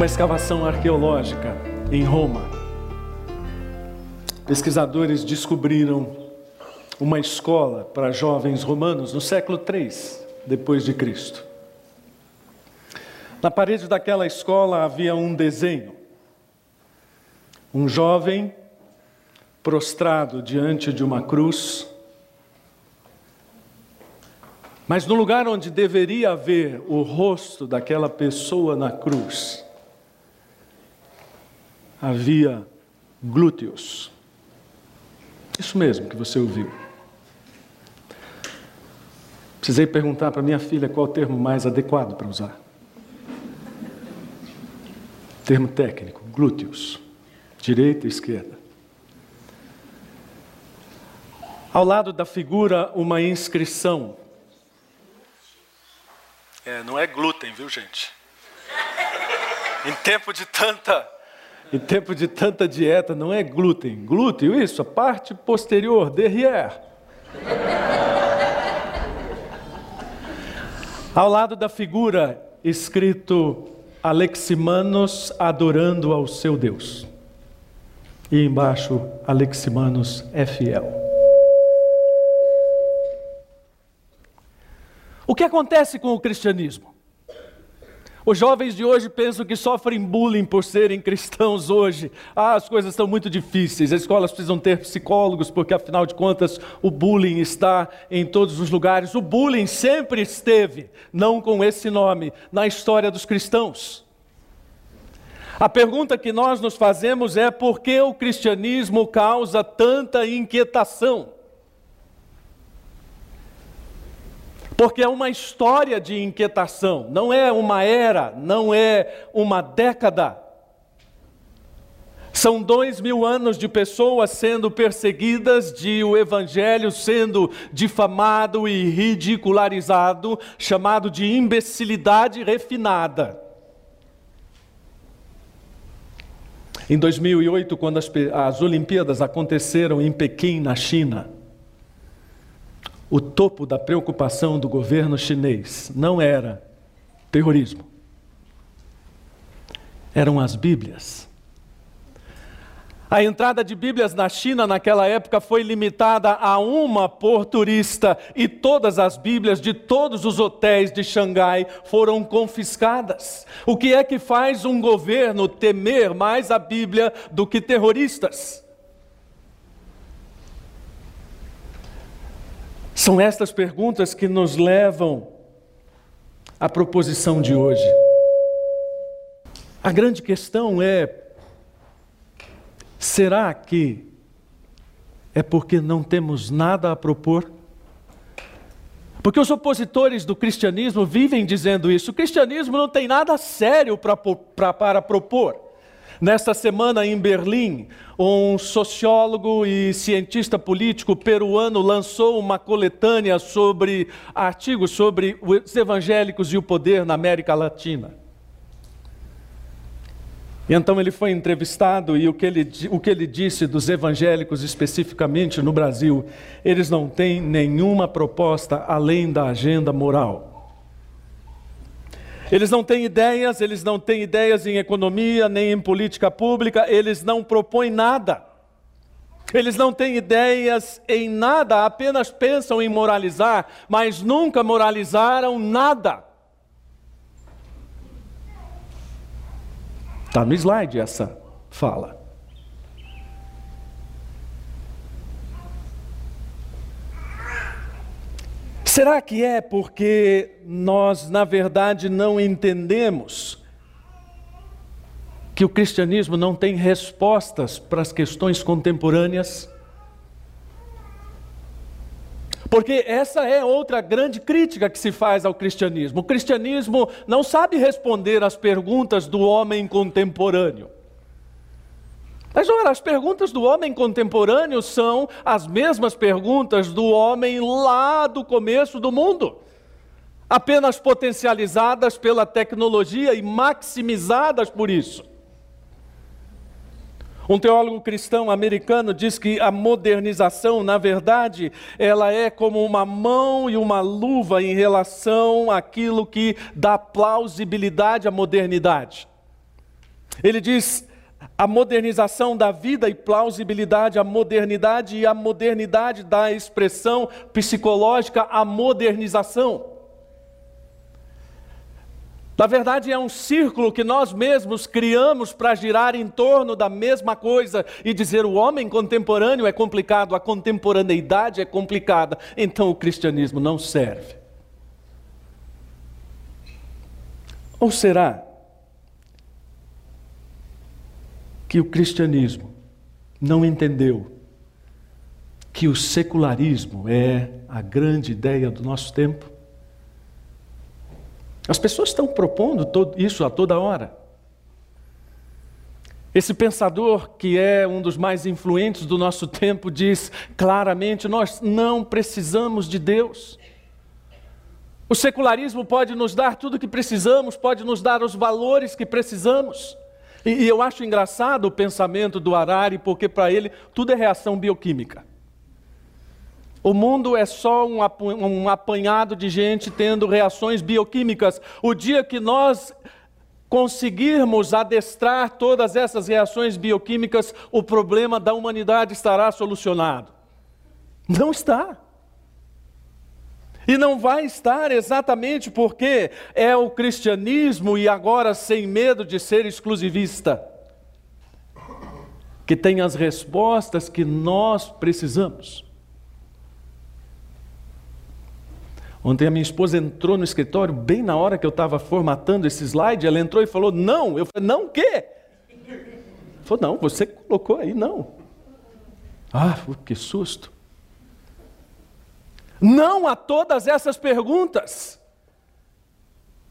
uma escavação arqueológica em Roma. Pesquisadores descobriram uma escola para jovens romanos no século 3 depois de Cristo. Na parede daquela escola havia um desenho. Um jovem prostrado diante de uma cruz. Mas no lugar onde deveria haver o rosto daquela pessoa na cruz, havia glúteos. Isso mesmo que você ouviu. Precisei perguntar para minha filha qual o termo mais adequado para usar. Termo técnico, glúteos, direita e esquerda. Ao lado da figura, uma inscrição. É, não é glúten, viu, gente? Em tempo de tanta, em tempo de tanta dieta, não é glúten. Glúteo, isso, a parte posterior, derrière. Ao lado da figura, escrito Aleximanos adorando ao seu Deus. E embaixo, Aleximanos é fiel. O que acontece com o cristianismo? Os jovens de hoje pensam que sofrem bullying por serem cristãos hoje. Ah, as coisas estão muito difíceis, as escolas precisam ter psicólogos, porque afinal de contas o bullying está em todos os lugares. O bullying sempre esteve, não com esse nome, na história dos cristãos. A pergunta que nós nos fazemos é por que o cristianismo causa tanta inquietação? Porque é uma história de inquietação, não é uma era, não é uma década. São dois mil anos de pessoas sendo perseguidas, de o evangelho sendo difamado e ridicularizado, chamado de imbecilidade refinada. Em 2008, quando as, as Olimpíadas aconteceram em Pequim, na China, o topo da preocupação do governo chinês não era terrorismo, eram as Bíblias. A entrada de Bíblias na China naquela época foi limitada a uma por turista e todas as Bíblias de todos os hotéis de Xangai foram confiscadas. O que é que faz um governo temer mais a Bíblia do que terroristas? São estas perguntas que nos levam à proposição de hoje. A grande questão é: será que é porque não temos nada a propor? Porque os opositores do cristianismo vivem dizendo isso. O cristianismo não tem nada sério pra, pra, para propor. Nesta semana em Berlim, um sociólogo e cientista político peruano lançou uma coletânea sobre artigos sobre os evangélicos e o poder na América Latina. E então ele foi entrevistado e o que ele, o que ele disse dos evangélicos, especificamente no Brasil, eles não têm nenhuma proposta além da agenda moral. Eles não têm ideias, eles não têm ideias em economia, nem em política pública, eles não propõem nada. Eles não têm ideias em nada, apenas pensam em moralizar, mas nunca moralizaram nada. Está no slide essa fala. Será que é porque nós, na verdade, não entendemos que o cristianismo não tem respostas para as questões contemporâneas? Porque essa é outra grande crítica que se faz ao cristianismo. O cristianismo não sabe responder às perguntas do homem contemporâneo. Mas ora, as perguntas do homem contemporâneo são as mesmas perguntas do homem lá do começo do mundo, apenas potencializadas pela tecnologia e maximizadas por isso. Um teólogo cristão americano diz que a modernização, na verdade, ela é como uma mão e uma luva em relação àquilo que dá plausibilidade à modernidade. Ele diz a modernização da vida e plausibilidade, a modernidade e a modernidade da expressão psicológica, a modernização. Na verdade, é um círculo que nós mesmos criamos para girar em torno da mesma coisa e dizer o homem contemporâneo é complicado, a contemporaneidade é complicada, então o cristianismo não serve. Ou será que o cristianismo não entendeu que o secularismo é a grande ideia do nosso tempo? As pessoas estão propondo isso a toda hora. Esse pensador, que é um dos mais influentes do nosso tempo, diz claramente: nós não precisamos de Deus. O secularismo pode nos dar tudo o que precisamos, pode nos dar os valores que precisamos. E, e eu acho engraçado o pensamento do Harari, porque para ele tudo é reação bioquímica. O mundo é só um apanhado de gente tendo reações bioquímicas. O dia que nós conseguirmos adestrar todas essas reações bioquímicas, o problema da humanidade estará solucionado. Não está. E não vai estar exatamente porque é o cristianismo, e agora sem medo de ser exclusivista, que tem as respostas que nós precisamos. Ontem a minha esposa entrou no escritório, bem na hora que eu estava formatando esse slide, ela entrou e falou: Não. Eu falei: Não quê? Falou: Não, você colocou aí, não. Ah, que susto. Não a todas essas perguntas.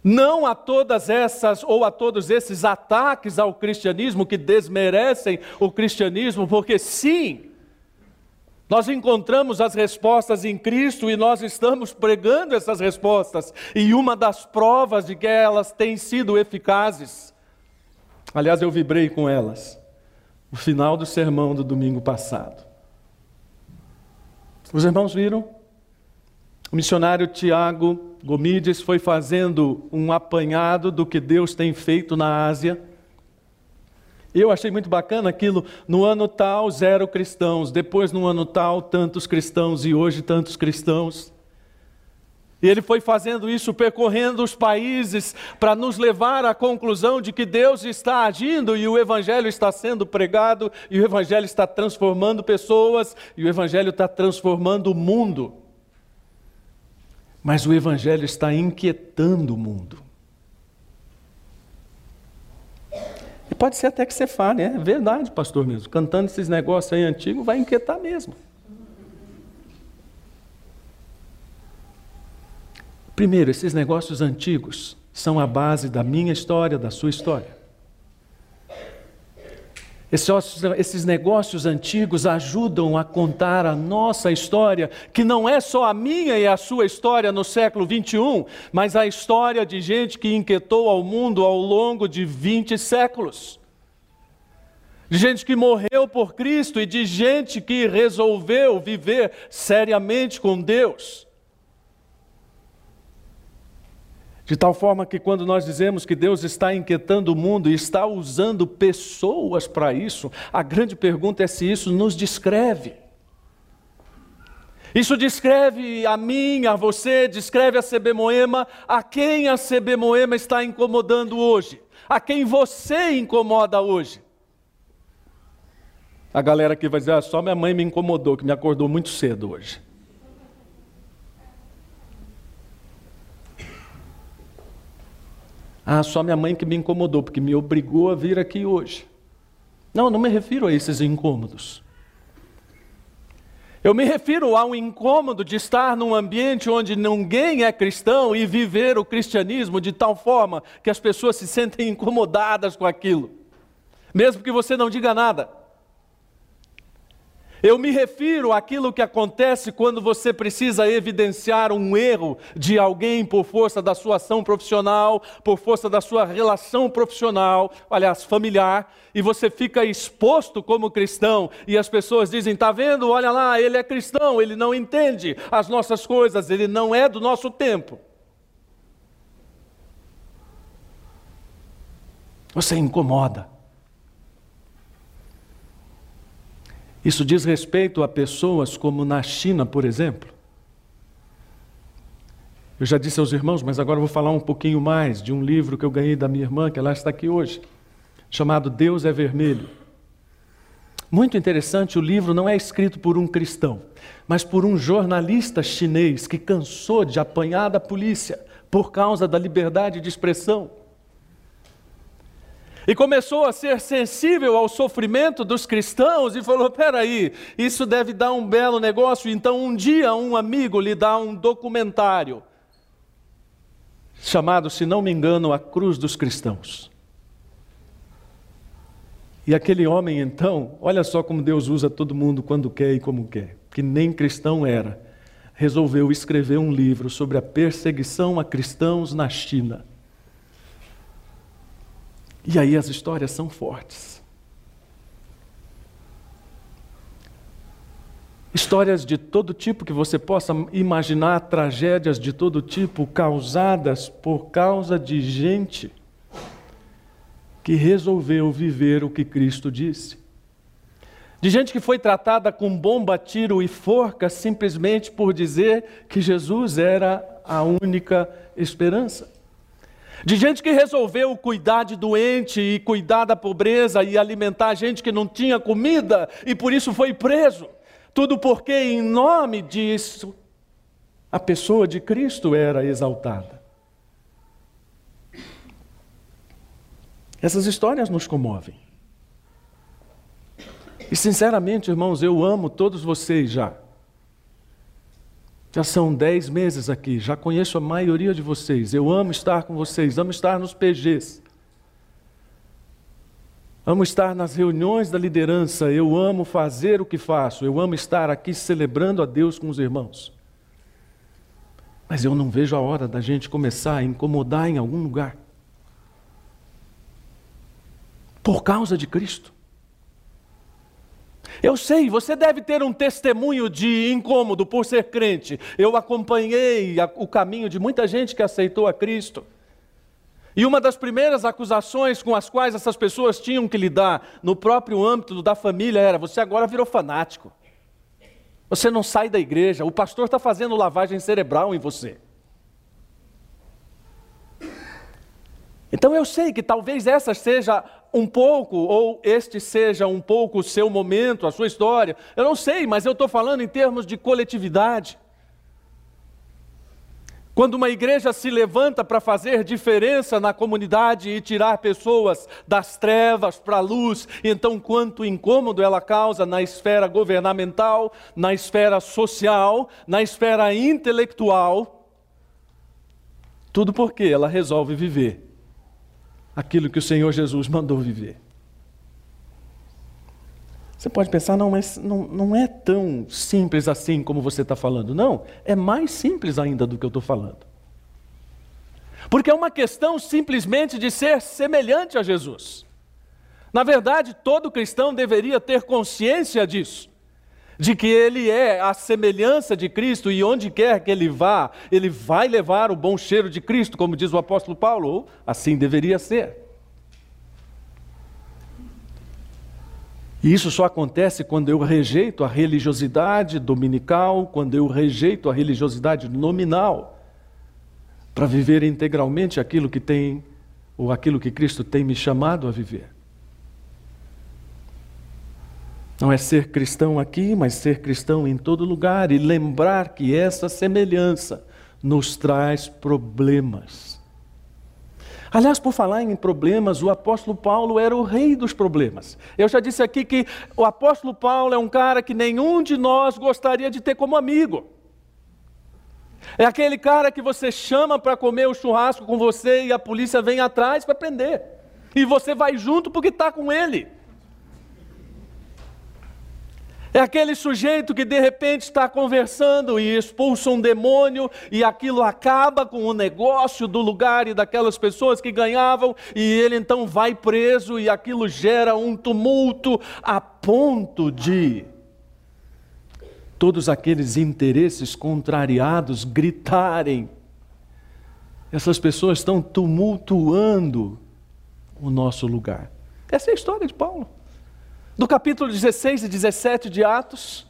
Não a todas essas ou a todos esses ataques ao cristianismo que desmerecem o cristianismo, porque sim, nós encontramos as respostas em Cristo e nós estamos pregando essas respostas. E uma das provas de que elas têm sido eficazes, aliás, eu vibrei com elas, no final do sermão do domingo passado. Os irmãos viram? O missionário Tiago Gomides foi fazendo um apanhado do que Deus tem feito na Ásia. Eu achei muito bacana aquilo, no ano tal, zero cristãos, depois no ano tal, tantos cristãos, e hoje tantos cristãos. E ele foi fazendo isso, percorrendo os países, para nos levar à conclusão de que Deus está agindo e o Evangelho está sendo pregado, e o Evangelho está transformando pessoas, e o Evangelho está transformando o mundo. Mas o Evangelho está inquietando o mundo. E pode ser até que você fale, é verdade, pastor mesmo. Cantando esses negócios aí antigos vai inquietar mesmo. Primeiro, esses negócios antigos são a base da minha história, da sua história. Esses negócios antigos ajudam a contar a nossa história, que não é só a minha e a sua história no século 21, mas a história de gente que inquietou ao mundo ao longo de 20 séculos. De gente que morreu por Cristo e de gente que resolveu viver seriamente com Deus. De tal forma que quando nós dizemos que Deus está inquietando o mundo e está usando pessoas para isso, a grande pergunta é se isso nos descreve. Isso descreve a mim, a você, descreve a CB Moema, a quem a CB Moema está incomodando hoje, a quem você incomoda hoje. A galera que vai dizer, ah, só minha mãe me incomodou, que me acordou muito cedo hoje. Ah, só minha mãe que me incomodou, porque me obrigou a vir aqui hoje. Não, não me refiro a esses incômodos. Eu me refiro ao incômodo de estar num ambiente onde ninguém é cristão e viver o cristianismo de tal forma que as pessoas se sentem incomodadas com aquilo, mesmo que você não diga nada. Eu me refiro àquilo que acontece quando você precisa evidenciar um erro de alguém por força da sua ação profissional, por força da sua relação profissional, aliás, familiar, e você fica exposto como cristão, e as pessoas dizem: está vendo, olha lá, ele é cristão, ele não entende as nossas coisas, ele não é do nosso tempo. Você incomoda. Isso diz respeito a pessoas como na China, por exemplo. Eu já disse aos irmãos, mas agora vou falar um pouquinho mais de um livro que eu ganhei da minha irmã, que ela está aqui hoje, chamado Deus é Vermelho. Muito interessante, o livro não é escrito por um cristão, mas por um jornalista chinês que cansou de apanhar da polícia por causa da liberdade de expressão. E começou a ser sensível ao sofrimento dos cristãos e falou: peraí, isso deve dar um belo negócio. Então, um dia, um amigo lhe dá um documentário chamado, se não me engano, A Cruz dos Cristãos. E aquele homem, então, olha só como Deus usa todo mundo quando quer e como quer, que nem cristão era, resolveu escrever um livro sobre a perseguição a cristãos na China. E aí as histórias são fortes. Histórias de todo tipo que você possa imaginar, tragédias de todo tipo causadas por causa de gente que resolveu viver o que Cristo disse. De gente que foi tratada com bomba, tiro e forca simplesmente por dizer que Jesus era a única esperança. De gente que resolveu cuidar de doente e cuidar da pobreza e alimentar gente que não tinha comida e por isso foi preso. Tudo porque, em nome disso, a pessoa de Cristo era exaltada. Essas histórias nos comovem. E, sinceramente, irmãos, eu amo todos vocês já. Já são dez meses aqui, já conheço a maioria de vocês. Eu amo estar com vocês, amo estar nos PGs. Amo estar nas reuniões da liderança, eu amo fazer o que faço, eu amo estar aqui celebrando a Deus com os irmãos. Mas eu não vejo a hora da gente começar a incomodar em algum lugar. Por causa de Cristo. Eu sei, você deve ter um testemunho de incômodo por ser crente. Eu acompanhei o caminho de muita gente que aceitou a Cristo. E uma das primeiras acusações com as quais essas pessoas tinham que lidar no próprio âmbito da família era: você agora virou fanático. Você não sai da igreja, o pastor está fazendo lavagem cerebral em você. Então eu sei que talvez essa seja um pouco, ou este seja um pouco o seu momento, a sua história. Eu não sei, mas eu estou falando em termos de coletividade. Quando uma igreja se levanta para fazer diferença na comunidade e tirar pessoas das trevas para a luz, então quanto incômodo ela causa na esfera governamental, na esfera social, na esfera intelectual, tudo porque ela resolve viver aquilo que o Senhor Jesus mandou viver. Você pode pensar, não, mas não, não é tão simples assim como você está falando. Não, é mais simples ainda do que eu estou falando. Porque é uma questão simplesmente de ser semelhante a Jesus. Na verdade, todo cristão deveria ter consciência disso de que ele é a semelhança de Cristo e onde quer que ele vá, ele vai levar o bom cheiro de Cristo, como diz o apóstolo Paulo, ou assim deveria ser. E isso só acontece quando eu rejeito a religiosidade dominical, quando eu rejeito a religiosidade nominal, para viver integralmente aquilo que tem, ou aquilo que Cristo tem me chamado a viver. Não é ser cristão aqui, mas ser cristão em todo lugar e lembrar que essa semelhança nos traz problemas. Aliás, por falar em problemas, o apóstolo Paulo era o rei dos problemas. Eu já disse aqui que o apóstolo Paulo é um cara que nenhum de nós gostaria de ter como amigo. É aquele cara que você chama para comer o churrasco com você e a polícia vem atrás para prender. E você vai junto porque está com ele. É aquele sujeito que de repente está conversando e expulsa um demônio e aquilo acaba com o negócio do lugar e daquelas pessoas que ganhavam e ele então vai preso e aquilo gera um tumulto a ponto de todos aqueles interesses contrariados gritarem. Essas pessoas estão tumultuando o nosso lugar. Essa é a história de Paulo. Do capítulo 16 e 17 de Atos,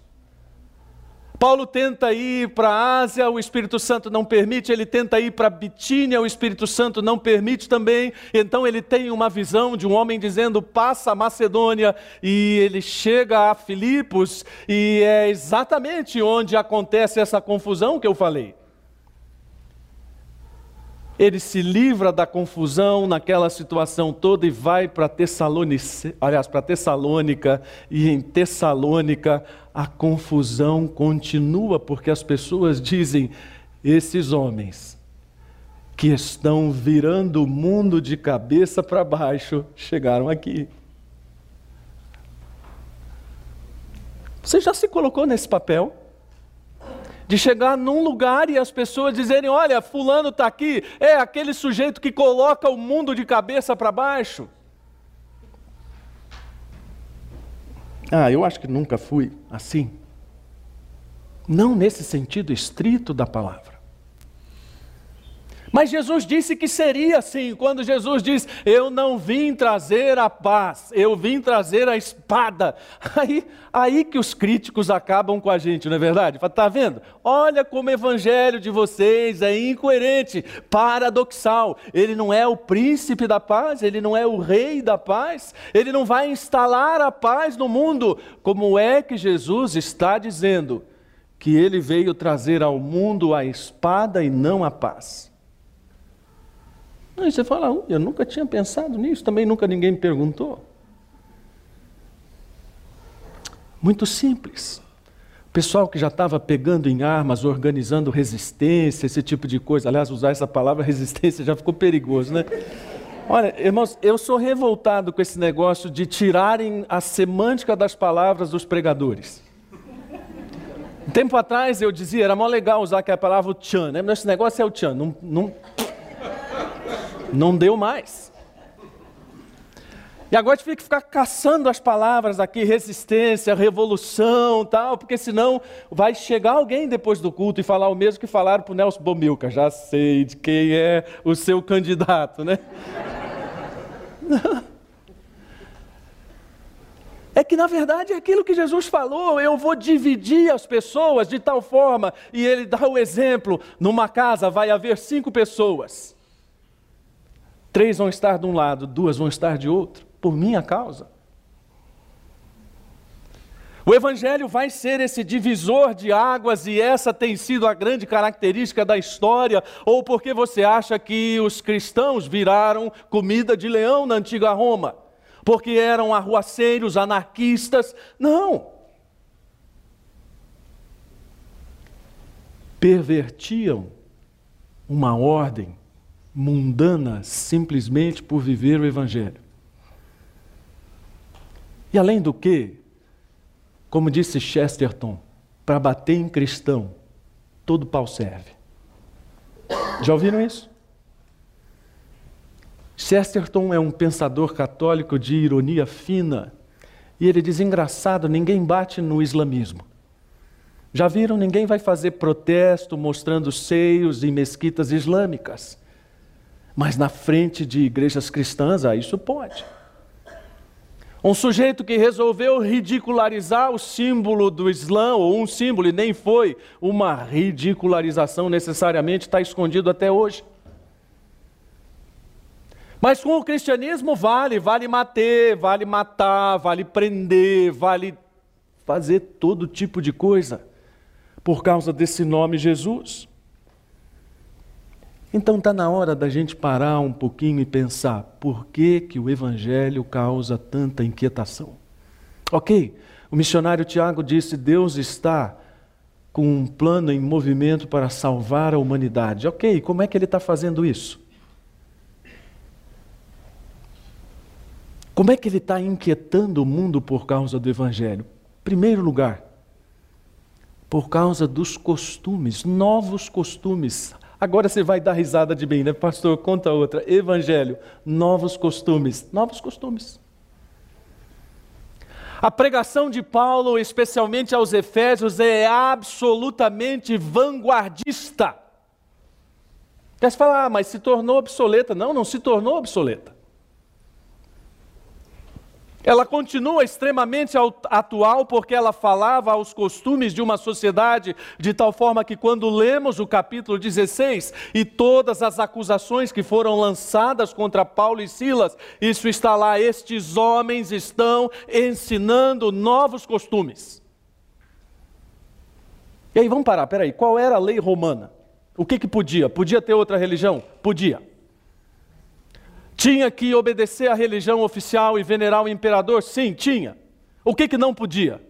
Paulo tenta ir para a Ásia, o Espírito Santo não permite, ele tenta ir para Bitínia, o Espírito Santo não permite também. Então ele tem uma visão de um homem dizendo: passa a Macedônia, e ele chega a Filipos, e é exatamente onde acontece essa confusão que eu falei ele se livra da confusão naquela situação toda e vai para Tessalônica, aliás, para Tessalônica, e em Tessalônica a confusão continua, porque as pessoas dizem: esses homens que estão virando o mundo de cabeça para baixo chegaram aqui. Você já se colocou nesse papel? De chegar num lugar e as pessoas dizerem: Olha, Fulano está aqui, é aquele sujeito que coloca o mundo de cabeça para baixo. Ah, eu acho que nunca fui assim. Não nesse sentido estrito da palavra. Mas Jesus disse que seria assim, quando Jesus diz: Eu não vim trazer a paz, eu vim trazer a espada. Aí, aí que os críticos acabam com a gente, não é verdade? Está vendo? Olha como o evangelho de vocês é incoerente, paradoxal. Ele não é o príncipe da paz, ele não é o rei da paz, ele não vai instalar a paz no mundo. Como é que Jesus está dizendo que ele veio trazer ao mundo a espada e não a paz? Aí você fala, eu nunca tinha pensado nisso, também nunca ninguém me perguntou. Muito simples. O pessoal que já estava pegando em armas, organizando resistência, esse tipo de coisa. Aliás, usar essa palavra resistência já ficou perigoso, né? Olha, irmãos, eu sou revoltado com esse negócio de tirarem a semântica das palavras dos pregadores. Um tempo atrás eu dizia, era mó legal usar aquela palavra o tchan, né? Esse negócio é o tchan, não, não, não deu mais. E agora a gente tem que ficar caçando as palavras aqui, resistência, revolução, tal, porque senão vai chegar alguém depois do culto e falar o mesmo que falaram para o Nelson Bomilca. Já sei de quem é o seu candidato, né? É que na verdade é aquilo que Jesus falou, eu vou dividir as pessoas de tal forma, e ele dá o exemplo: numa casa vai haver cinco pessoas. Três vão estar de um lado, duas vão estar de outro, por minha causa. O Evangelho vai ser esse divisor de águas, e essa tem sido a grande característica da história, ou porque você acha que os cristãos viraram comida de leão na antiga Roma, porque eram arruaceiros, anarquistas. Não. Pervertiam uma ordem mundana simplesmente por viver o Evangelho. E além do que, como disse Chesterton, para bater em cristão, todo pau serve. Já ouviram isso? Chesterton é um pensador católico de ironia fina, e ele diz: engraçado, ninguém bate no islamismo. Já viram? Ninguém vai fazer protesto mostrando seios em mesquitas islâmicas. Mas na frente de igrejas cristãs, ah, isso pode. Um sujeito que resolveu ridicularizar o símbolo do Islã, ou um símbolo, e nem foi uma ridicularização necessariamente, está escondido até hoje. Mas com o cristianismo vale, vale matar, vale matar, vale prender, vale fazer todo tipo de coisa, por causa desse nome Jesus. Então está na hora da gente parar um pouquinho e pensar por que, que o Evangelho causa tanta inquietação. Ok, o missionário Tiago disse: Deus está com um plano em movimento para salvar a humanidade. Ok, como é que ele está fazendo isso? Como é que ele está inquietando o mundo por causa do Evangelho? Primeiro lugar, por causa dos costumes, novos costumes, Agora você vai dar risada de mim, né? Pastor, conta outra. Evangelho, novos costumes. Novos costumes. A pregação de Paulo, especialmente aos Efésios, é absolutamente vanguardista. Quer falar, ah, mas se tornou obsoleta. Não, não se tornou obsoleta. Ela continua extremamente atual porque ela falava aos costumes de uma sociedade, de tal forma que, quando lemos o capítulo 16 e todas as acusações que foram lançadas contra Paulo e Silas, isso está lá: estes homens estão ensinando novos costumes. E aí, vamos parar, peraí, qual era a lei romana? O que, que podia? Podia ter outra religião? Podia. Tinha que obedecer à religião oficial e venerar o imperador? Sim, tinha. O que, que não podia?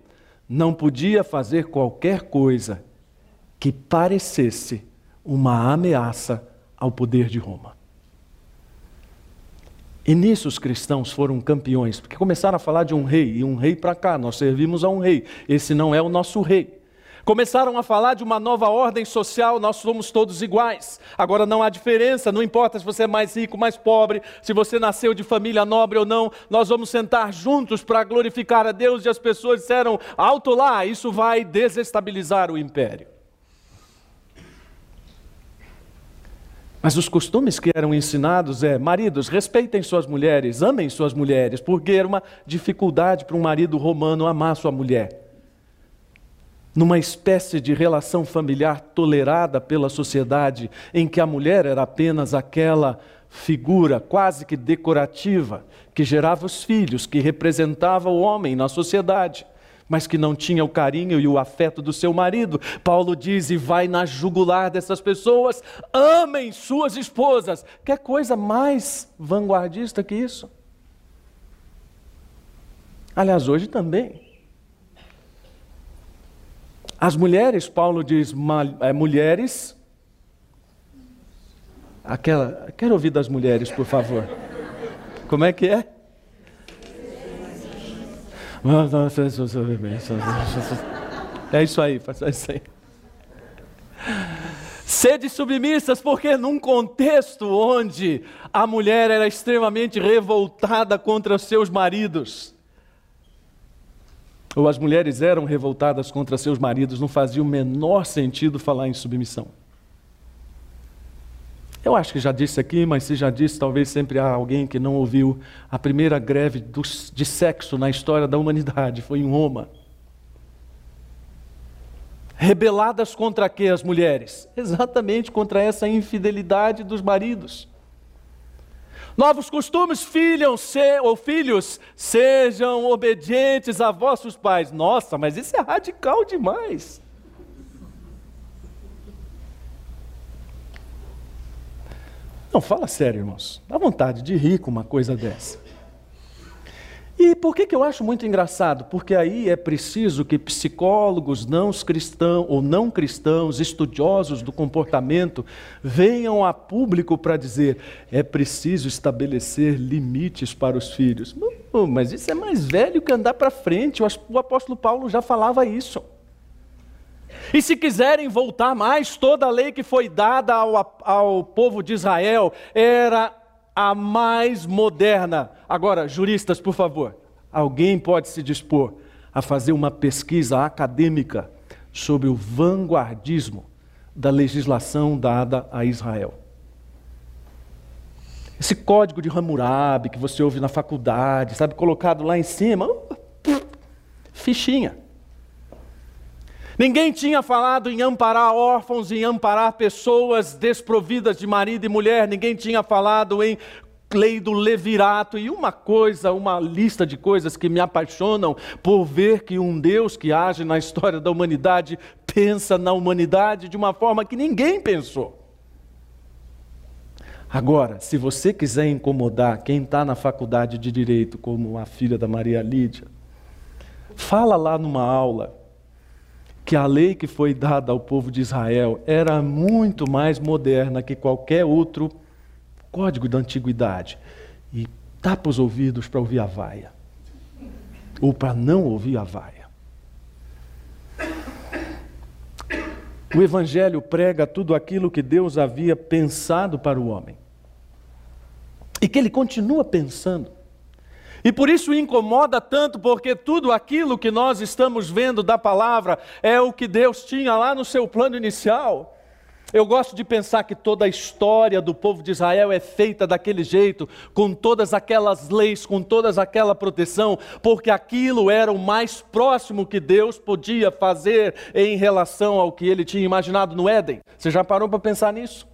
Não podia fazer qualquer coisa que parecesse uma ameaça ao poder de Roma. E nisso os cristãos foram campeões, porque começaram a falar de um rei, e um rei para cá, nós servimos a um rei, esse não é o nosso rei. Começaram a falar de uma nova ordem social, nós somos todos iguais. Agora não há diferença, não importa se você é mais rico, mais pobre, se você nasceu de família nobre ou não, nós vamos sentar juntos para glorificar a Deus. E as pessoas disseram: alto lá, isso vai desestabilizar o império. Mas os costumes que eram ensinados é: maridos, respeitem suas mulheres, amem suas mulheres, porque era uma dificuldade para um marido romano amar sua mulher numa espécie de relação familiar tolerada pela sociedade, em que a mulher era apenas aquela figura quase que decorativa que gerava os filhos, que representava o homem na sociedade, mas que não tinha o carinho e o afeto do seu marido. Paulo diz: e vai na jugular dessas pessoas, amem suas esposas. Que coisa mais vanguardista que isso? Aliás, hoje também. As mulheres, Paulo diz, é, mulheres. Aquela, quero ouvir das mulheres, por favor. Como é que é? É isso aí, faz isso aí. Sede submissas, porque num contexto onde a mulher era extremamente revoltada contra seus maridos, ou as mulheres eram revoltadas contra seus maridos, não fazia o menor sentido falar em submissão. Eu acho que já disse aqui, mas se já disse, talvez sempre há alguém que não ouviu. A primeira greve de sexo na história da humanidade foi em Roma. Rebeladas contra quê as mulheres? Exatamente contra essa infidelidade dos maridos. Novos costumes, filhos, se, ou filhos, sejam obedientes a vossos pais. Nossa, mas isso é radical demais. Não, fala sério, irmãos. Dá vontade de rir com uma coisa dessa. E por que, que eu acho muito engraçado? Porque aí é preciso que psicólogos não cristãos ou não cristãos, estudiosos do comportamento, venham a público para dizer: é preciso estabelecer limites para os filhos. Mas isso é mais velho que andar para frente. O apóstolo Paulo já falava isso. E se quiserem voltar mais, toda a lei que foi dada ao, ao povo de Israel era a mais moderna. Agora, juristas, por favor, alguém pode se dispor a fazer uma pesquisa acadêmica sobre o vanguardismo da legislação dada a Israel. Esse código de Hammurabi que você ouve na faculdade, sabe, colocado lá em cima, uh, fichinha. Ninguém tinha falado em amparar órfãos, em amparar pessoas desprovidas de marido e mulher, ninguém tinha falado em lei do levirato e uma coisa, uma lista de coisas que me apaixonam por ver que um Deus que age na história da humanidade pensa na humanidade de uma forma que ninguém pensou. Agora, se você quiser incomodar quem está na faculdade de direito, como a filha da Maria Lídia, fala lá numa aula que a lei que foi dada ao povo de Israel era muito mais moderna que qualquer outro código da antiguidade. E tapa os ouvidos para ouvir a vaia. Ou para não ouvir a vaia. O Evangelho prega tudo aquilo que Deus havia pensado para o homem. E que ele continua pensando. E por isso incomoda tanto, porque tudo aquilo que nós estamos vendo da palavra é o que Deus tinha lá no seu plano inicial. Eu gosto de pensar que toda a história do povo de Israel é feita daquele jeito, com todas aquelas leis, com toda aquela proteção, porque aquilo era o mais próximo que Deus podia fazer em relação ao que ele tinha imaginado no Éden. Você já parou para pensar nisso?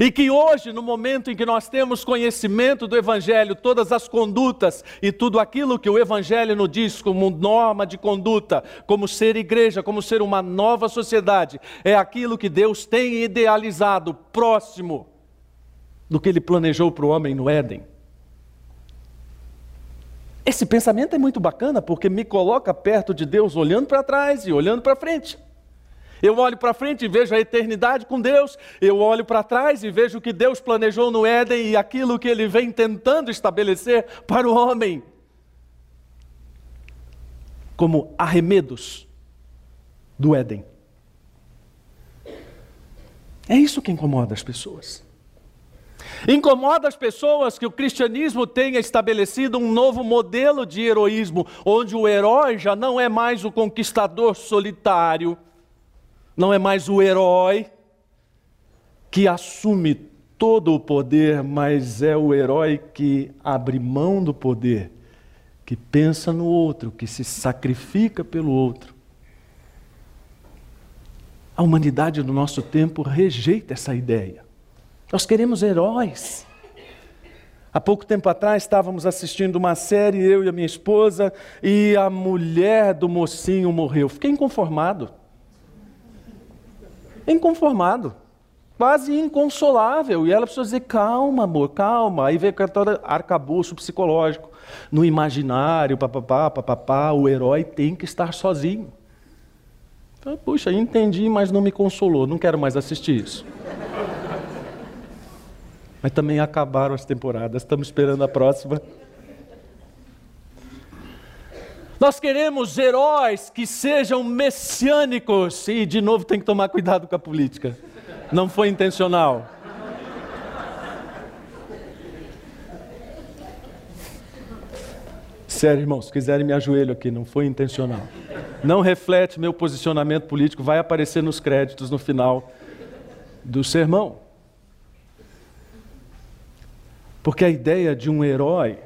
E que hoje, no momento em que nós temos conhecimento do Evangelho, todas as condutas e tudo aquilo que o Evangelho nos diz como norma de conduta, como ser igreja, como ser uma nova sociedade, é aquilo que Deus tem idealizado próximo do que Ele planejou para o homem no Éden. Esse pensamento é muito bacana porque me coloca perto de Deus, olhando para trás e olhando para frente. Eu olho para frente e vejo a eternidade com Deus, eu olho para trás e vejo o que Deus planejou no Éden e aquilo que ele vem tentando estabelecer para o homem. Como arremedos do Éden. É isso que incomoda as pessoas. Incomoda as pessoas que o cristianismo tenha estabelecido um novo modelo de heroísmo, onde o herói já não é mais o conquistador solitário não é mais o herói que assume todo o poder, mas é o herói que abre mão do poder, que pensa no outro, que se sacrifica pelo outro. A humanidade do nosso tempo rejeita essa ideia. Nós queremos heróis. Há pouco tempo atrás estávamos assistindo uma série, eu e a minha esposa, e a mulher do mocinho morreu. Fiquei inconformado inconformado, quase inconsolável. E ela precisa dizer: calma, amor, calma. Aí vem todo arcabouço psicológico. No imaginário, papapá, papapá, o herói tem que estar sozinho. Então, puxa, entendi, mas não me consolou. Não quero mais assistir isso. Mas também acabaram as temporadas, estamos esperando a próxima. Nós queremos heróis que sejam messiânicos. E, de novo, tem que tomar cuidado com a política. Não foi intencional. Sério, irmãos, se quiserem me ajoelho aqui, não foi intencional. Não reflete meu posicionamento político, vai aparecer nos créditos no final do sermão. Porque a ideia de um herói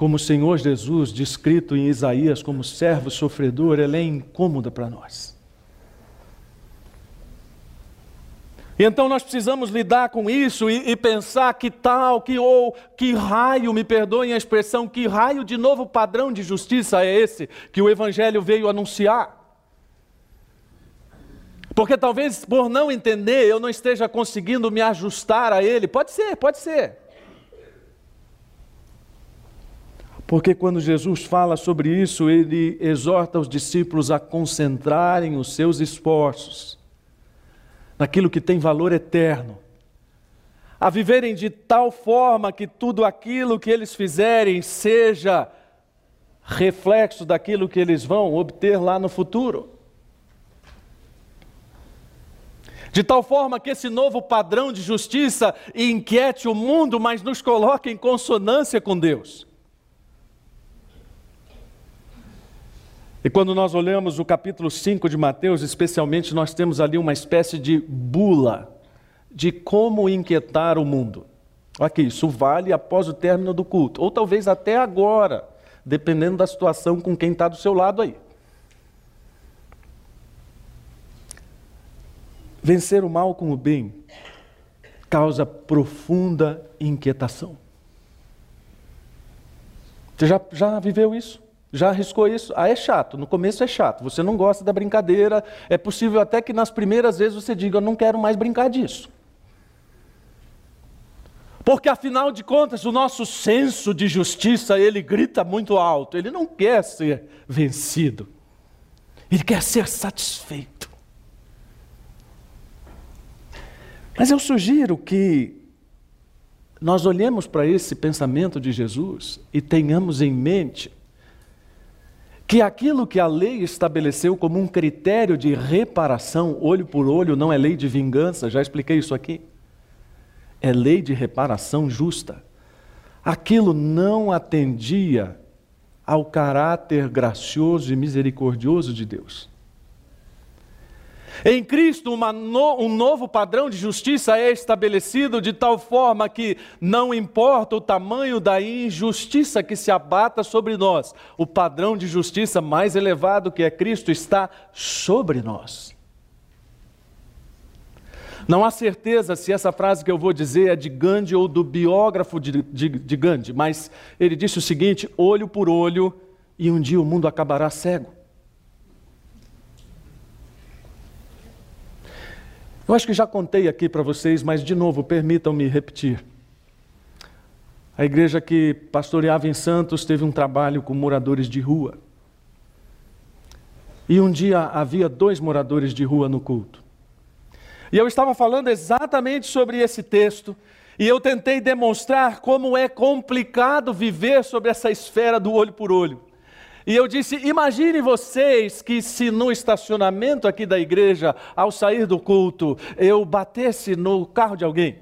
como o Senhor Jesus, descrito em Isaías como servo sofredor, ela é incômoda para nós. Então nós precisamos lidar com isso e, e, pensar que tal, que ou que raio, me perdoem a expressão, que raio de novo padrão de justiça é esse que o Evangelho veio anunciar. Porque talvez por não entender eu não esteja conseguindo me ajustar a ele. Pode ser, pode ser. Porque quando Jesus fala sobre isso, ele exorta os discípulos a concentrarem os seus esforços naquilo que tem valor eterno, a viverem de tal forma que tudo aquilo que eles fizerem seja reflexo daquilo que eles vão obter lá no futuro. De tal forma que esse novo padrão de justiça inquiete o mundo, mas nos coloque em consonância com Deus. E quando nós olhamos o capítulo 5 de Mateus, especialmente, nós temos ali uma espécie de bula de como inquietar o mundo. Aqui, isso vale após o término do culto, ou talvez até agora, dependendo da situação com quem está do seu lado aí. Vencer o mal com o bem causa profunda inquietação. Você já, já viveu isso? Já arriscou isso? Ah, é chato. No começo é chato. Você não gosta da brincadeira. É possível até que nas primeiras vezes você diga: Eu não quero mais brincar disso. Porque afinal de contas, o nosso senso de justiça, ele grita muito alto. Ele não quer ser vencido. Ele quer ser satisfeito. Mas eu sugiro que nós olhemos para esse pensamento de Jesus e tenhamos em mente que aquilo que a lei estabeleceu como um critério de reparação, olho por olho, não é lei de vingança, já expliquei isso aqui. É lei de reparação justa. Aquilo não atendia ao caráter gracioso e misericordioso de Deus. Em Cristo, no, um novo padrão de justiça é estabelecido de tal forma que não importa o tamanho da injustiça que se abata sobre nós, o padrão de justiça mais elevado que é Cristo está sobre nós. Não há certeza se essa frase que eu vou dizer é de Gandhi ou do biógrafo de, de, de Gandhi, mas ele disse o seguinte: olho por olho, e um dia o mundo acabará cego. Eu acho que já contei aqui para vocês, mas de novo, permitam-me repetir. A igreja que pastoreava em Santos teve um trabalho com moradores de rua. E um dia havia dois moradores de rua no culto. E eu estava falando exatamente sobre esse texto, e eu tentei demonstrar como é complicado viver sobre essa esfera do olho por olho. E eu disse: imagine vocês que se no estacionamento aqui da igreja, ao sair do culto, eu batesse no carro de alguém.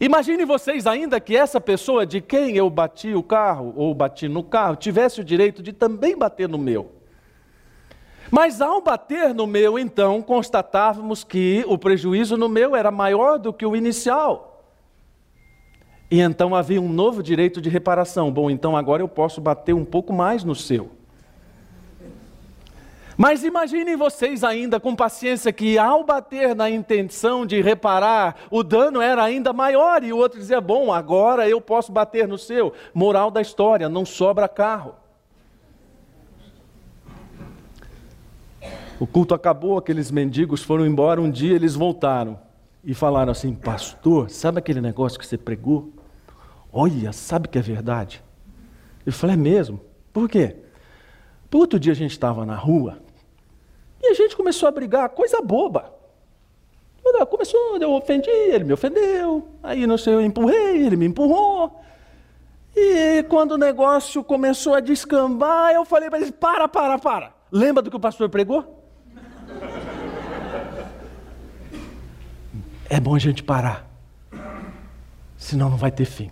Imagine vocês ainda que essa pessoa de quem eu bati o carro, ou bati no carro, tivesse o direito de também bater no meu. Mas ao bater no meu, então, constatávamos que o prejuízo no meu era maior do que o inicial. E então havia um novo direito de reparação. Bom, então agora eu posso bater um pouco mais no seu. Mas imaginem vocês ainda com paciência que ao bater na intenção de reparar, o dano era ainda maior e o outro dizia: Bom, agora eu posso bater no seu. Moral da história: não sobra carro. O culto acabou, aqueles mendigos foram embora. Um dia eles voltaram e falaram assim: Pastor, sabe aquele negócio que você pregou? Olha, sabe que é verdade? Eu falei, é mesmo? Por quê? Por outro dia a gente estava na rua e a gente começou a brigar, coisa boba. Começou, eu ofendi, ele me ofendeu, aí não sei, eu empurrei, ele me empurrou. E quando o negócio começou a descambar, eu falei para ele: para, para, para. Lembra do que o pastor pregou? É bom a gente parar, senão não vai ter fim.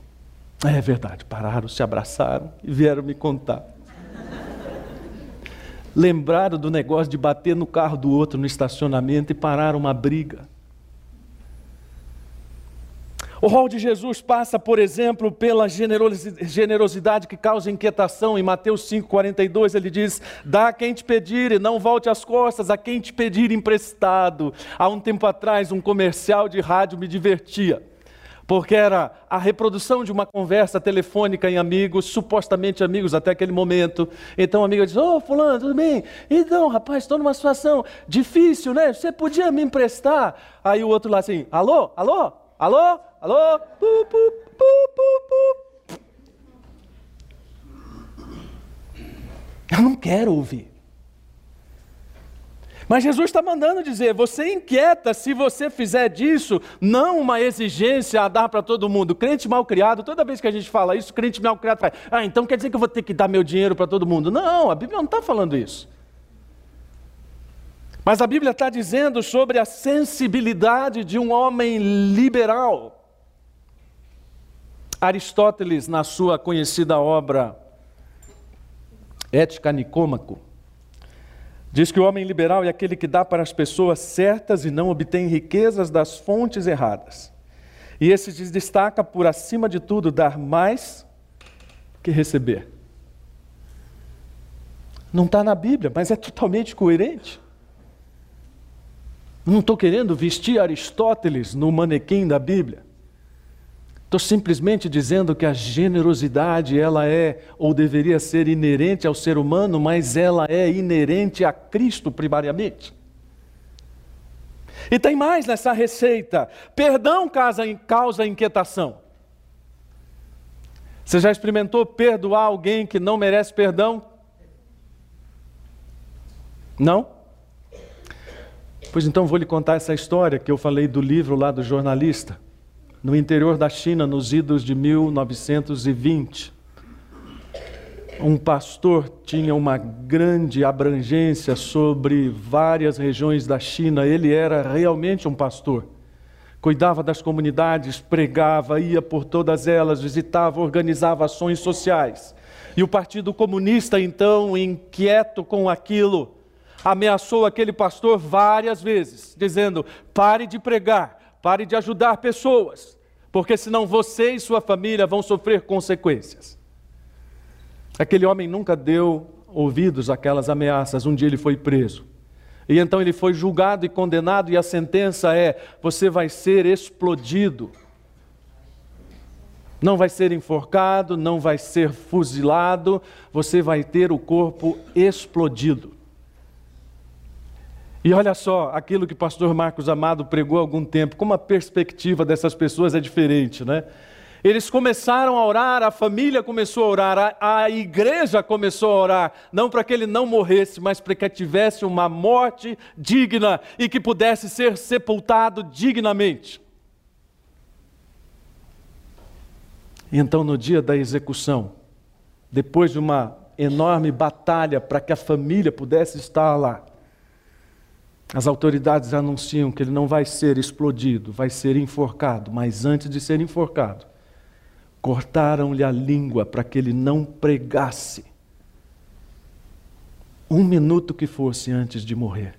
É verdade, pararam, se abraçaram e vieram me contar. Lembraram do negócio de bater no carro do outro no estacionamento e pararam uma briga. O rol de Jesus passa, por exemplo, pela generosidade que causa inquietação. Em Mateus 5,42 ele diz: Dá a quem te pedir e não volte as costas a quem te pedir emprestado. Há um tempo atrás, um comercial de rádio me divertia porque era a reprodução de uma conversa telefônica em amigos, supostamente amigos até aquele momento. Então a amiga diz: Ô, oh, Fulano, tudo bem? Então, rapaz, estou numa situação difícil, né? Você podia me emprestar? Aí o outro lá assim: Alô, alô, alô, alô, pu, pu, pu, pu, Eu não quero ouvir. Mas Jesus está mandando dizer: você inquieta se você fizer disso, não uma exigência a dar para todo mundo. Crente mal criado, toda vez que a gente fala isso, crente mal criado faz, ah, então quer dizer que eu vou ter que dar meu dinheiro para todo mundo. Não, a Bíblia não está falando isso. Mas a Bíblia está dizendo sobre a sensibilidade de um homem liberal. Aristóteles, na sua conhecida obra Ética Nicômaco, Diz que o homem liberal é aquele que dá para as pessoas certas e não obtém riquezas das fontes erradas. E esse se destaca por, acima de tudo, dar mais que receber. Não está na Bíblia, mas é totalmente coerente. Não estou querendo vestir Aristóteles no manequim da Bíblia. Estou simplesmente dizendo que a generosidade ela é ou deveria ser inerente ao ser humano, mas ela é inerente a Cristo primariamente. E tem mais nessa receita: perdão causa, causa inquietação. Você já experimentou perdoar alguém que não merece perdão? Não? Pois então vou lhe contar essa história que eu falei do livro lá do jornalista no interior da China, nos idos de 1920. Um pastor tinha uma grande abrangência sobre várias regiões da China, ele era realmente um pastor. Cuidava das comunidades, pregava, ia por todas elas, visitava, organizava ações sociais. E o Partido Comunista, então, inquieto com aquilo, ameaçou aquele pastor várias vezes, dizendo: pare de pregar, pare de ajudar pessoas, porque senão você e sua família vão sofrer consequências. Aquele homem nunca deu ouvidos àquelas ameaças, um dia ele foi preso. E então ele foi julgado e condenado, e a sentença é: você vai ser explodido. Não vai ser enforcado, não vai ser fuzilado, você vai ter o corpo explodido. E olha só, aquilo que o pastor Marcos Amado pregou há algum tempo, como a perspectiva dessas pessoas é diferente, né? Eles começaram a orar, a família começou a orar, a, a igreja começou a orar, não para que ele não morresse, mas para que tivesse uma morte digna e que pudesse ser sepultado dignamente. E então, no dia da execução, depois de uma enorme batalha para que a família pudesse estar lá, as autoridades anunciam que ele não vai ser explodido, vai ser enforcado, mas antes de ser enforcado, cortaram-lhe a língua para que ele não pregasse um minuto que fosse antes de morrer.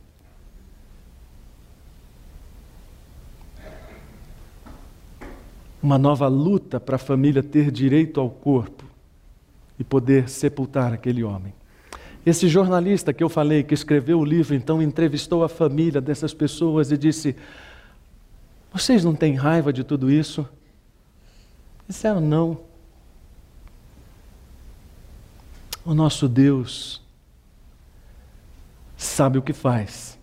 Uma nova luta para a família ter direito ao corpo e poder sepultar aquele homem. Esse jornalista que eu falei, que escreveu o livro, então entrevistou a família dessas pessoas e disse: Vocês não têm raiva de tudo isso? Disseram não. O nosso Deus sabe o que faz,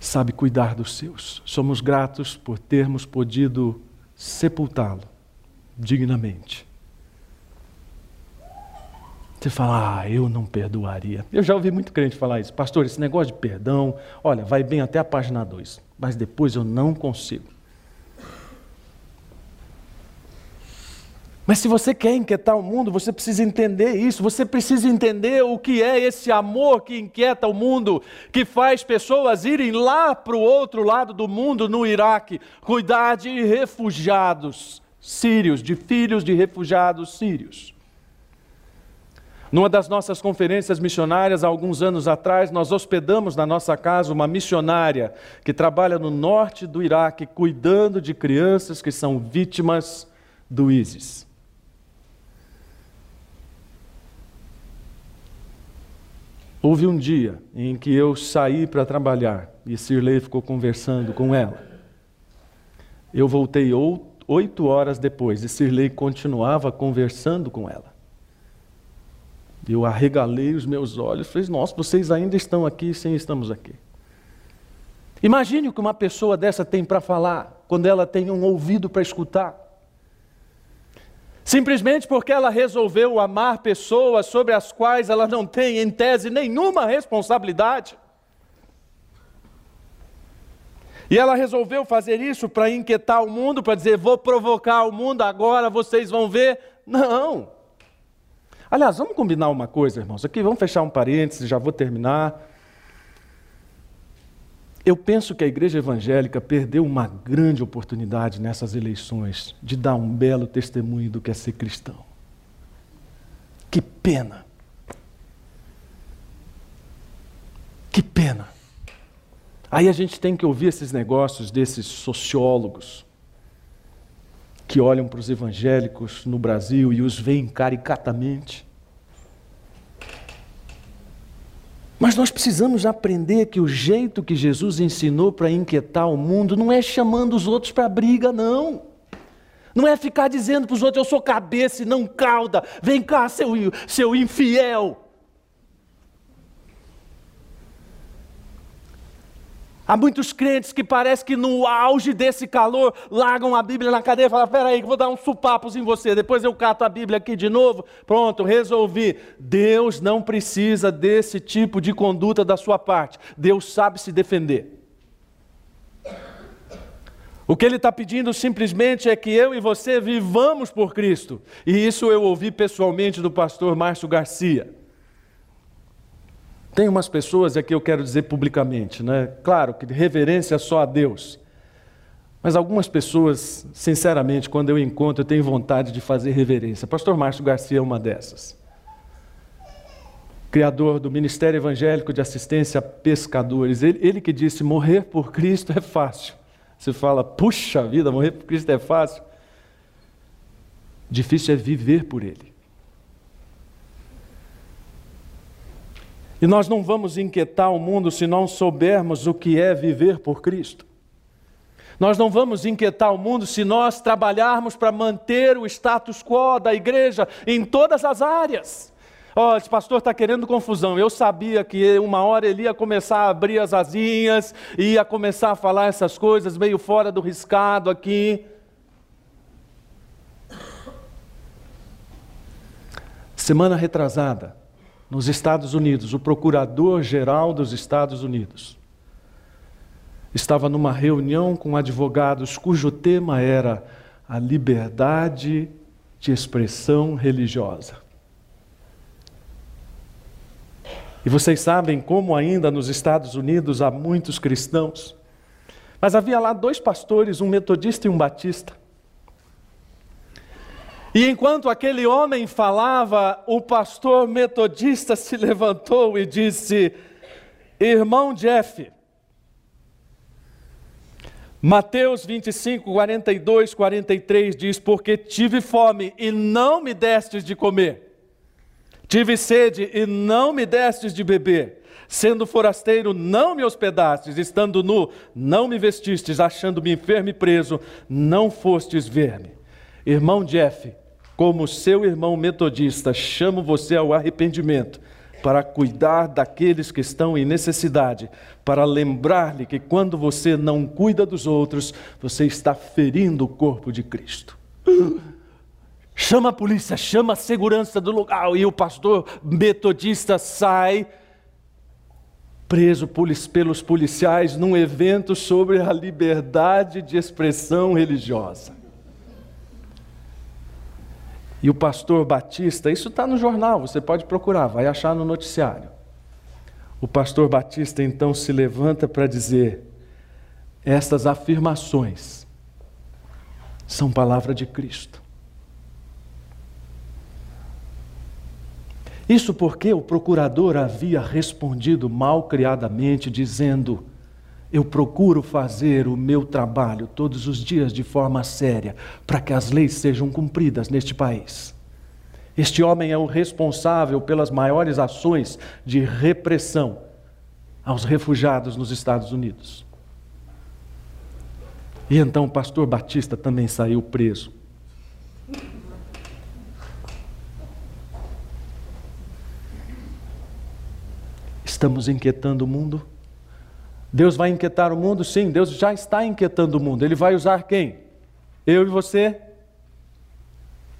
sabe cuidar dos seus. Somos gratos por termos podido sepultá-lo dignamente. Você fala, ah, eu não perdoaria. Eu já ouvi muito crente falar isso. Pastor, esse negócio de perdão, olha, vai bem até a página 2, mas depois eu não consigo. Mas se você quer inquietar o mundo, você precisa entender isso, você precisa entender o que é esse amor que inquieta o mundo, que faz pessoas irem lá para o outro lado do mundo, no Iraque, cuidar de refugiados sírios, de filhos de refugiados sírios. Numa das nossas conferências missionárias, há alguns anos atrás, nós hospedamos na nossa casa uma missionária que trabalha no norte do Iraque, cuidando de crianças que são vítimas do ISIS. Houve um dia em que eu saí para trabalhar e Sirley ficou conversando com ela. Eu voltei oito horas depois e Sirley continuava conversando com ela. Eu arregalei os meus olhos falei: Nossa, vocês ainda estão aqui sem estamos aqui. Imagine o que uma pessoa dessa tem para falar quando ela tem um ouvido para escutar. Simplesmente porque ela resolveu amar pessoas sobre as quais ela não tem, em tese, nenhuma responsabilidade. E ela resolveu fazer isso para inquietar o mundo, para dizer: vou provocar o mundo agora, vocês vão ver. Não. Aliás, vamos combinar uma coisa, irmãos. Aqui, vamos fechar um parênteses, já vou terminar. Eu penso que a igreja evangélica perdeu uma grande oportunidade nessas eleições de dar um belo testemunho do que é ser cristão. Que pena. Que pena. Aí a gente tem que ouvir esses negócios desses sociólogos que olham para os evangélicos no Brasil e os veem caricatamente. Mas nós precisamos aprender que o jeito que Jesus ensinou para inquietar o mundo não é chamando os outros para briga, não. Não é ficar dizendo para os outros, eu sou cabeça e não cauda, vem cá, seu, seu infiel. Há muitos crentes que parece que no auge desse calor largam a Bíblia na cadeira e falam: peraí, vou dar uns supapos em você, depois eu cato a Bíblia aqui de novo. Pronto, resolvi. Deus não precisa desse tipo de conduta da sua parte. Deus sabe se defender. O que ele está pedindo simplesmente é que eu e você vivamos por Cristo. E isso eu ouvi pessoalmente do pastor Márcio Garcia. Tem umas pessoas aqui eu quero dizer publicamente, né? Claro que reverência só a Deus. Mas algumas pessoas, sinceramente, quando eu encontro, eu tenho vontade de fazer reverência. Pastor Márcio Garcia é uma dessas. criador do Ministério Evangélico de Assistência a Pescadores, ele, ele que disse: morrer por Cristo é fácil. Você fala, puxa vida, morrer por Cristo é fácil. Difícil é viver por Ele. E nós não vamos inquietar o mundo se não soubermos o que é viver por Cristo. Nós não vamos inquietar o mundo se nós trabalharmos para manter o status quo da igreja em todas as áreas. Ó, esse pastor está querendo confusão. Eu sabia que uma hora ele ia começar a abrir as asinhas, ia começar a falar essas coisas meio fora do riscado aqui. Semana retrasada, nos Estados Unidos, o procurador-geral dos Estados Unidos estava numa reunião com advogados cujo tema era a liberdade de expressão religiosa. E vocês sabem como ainda nos Estados Unidos há muitos cristãos. Mas havia lá dois pastores, um metodista e um batista. E enquanto aquele homem falava, o pastor metodista se levantou e disse: Irmão Jeff, Mateus 25, 42, 43 diz: Porque tive fome e não me destes de comer, tive sede e não me destes de beber, sendo forasteiro, não me hospedastes, estando nu, não me vestistes, achando-me enfermo e preso, não fostes ver-me. Irmão Jeff, como seu irmão metodista, chamo você ao arrependimento para cuidar daqueles que estão em necessidade, para lembrar-lhe que quando você não cuida dos outros, você está ferindo o corpo de Cristo. Chama a polícia, chama a segurança do lugar, e o pastor metodista sai preso pelos policiais num evento sobre a liberdade de expressão religiosa. E o pastor Batista, isso está no jornal, você pode procurar, vai achar no noticiário. O pastor Batista então se levanta para dizer: estas afirmações são palavra de Cristo. Isso porque o procurador havia respondido mal criadamente, dizendo: eu procuro fazer o meu trabalho todos os dias de forma séria, para que as leis sejam cumpridas neste país. Este homem é o responsável pelas maiores ações de repressão aos refugiados nos Estados Unidos. E então o pastor Batista também saiu preso. Estamos inquietando o mundo? Deus vai inquietar o mundo? Sim, Deus já está inquietando o mundo. Ele vai usar quem? Eu e você?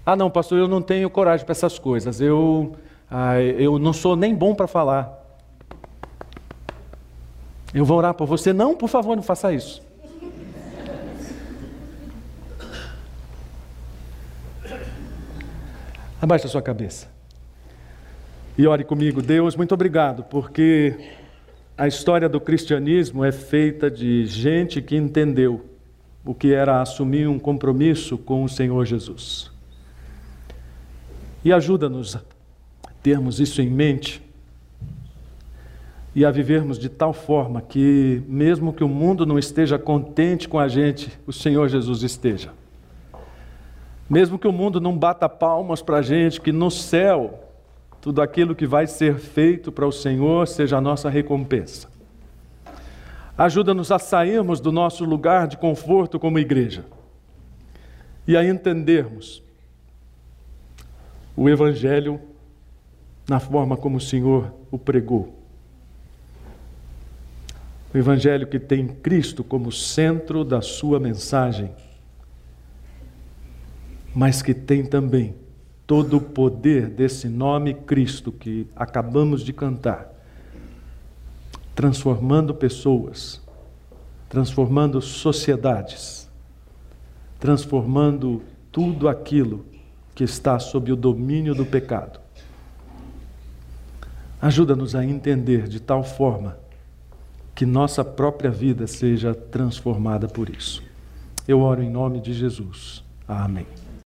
Ah, não, pastor, eu não tenho coragem para essas coisas. Eu, ah, eu não sou nem bom para falar. Eu vou orar por você. Não, por favor, não faça isso. Abaixe a sua cabeça. E ore comigo. Deus, muito obrigado, porque a história do cristianismo é feita de gente que entendeu o que era assumir um compromisso com o Senhor Jesus. E ajuda-nos a termos isso em mente e a vivermos de tal forma que, mesmo que o mundo não esteja contente com a gente, o Senhor Jesus esteja. Mesmo que o mundo não bata palmas para a gente, que no céu tudo aquilo que vai ser feito para o Senhor seja a nossa recompensa. Ajuda-nos a sairmos do nosso lugar de conforto como igreja e a entendermos o Evangelho na forma como o Senhor o pregou. O Evangelho que tem Cristo como centro da sua mensagem, mas que tem também todo o poder desse nome Cristo que acabamos de cantar, transformando pessoas, transformando sociedades, transformando tudo aquilo que está sob o domínio do pecado. Ajuda-nos a entender de tal forma que nossa própria vida seja transformada por isso. Eu oro em nome de Jesus. Amém.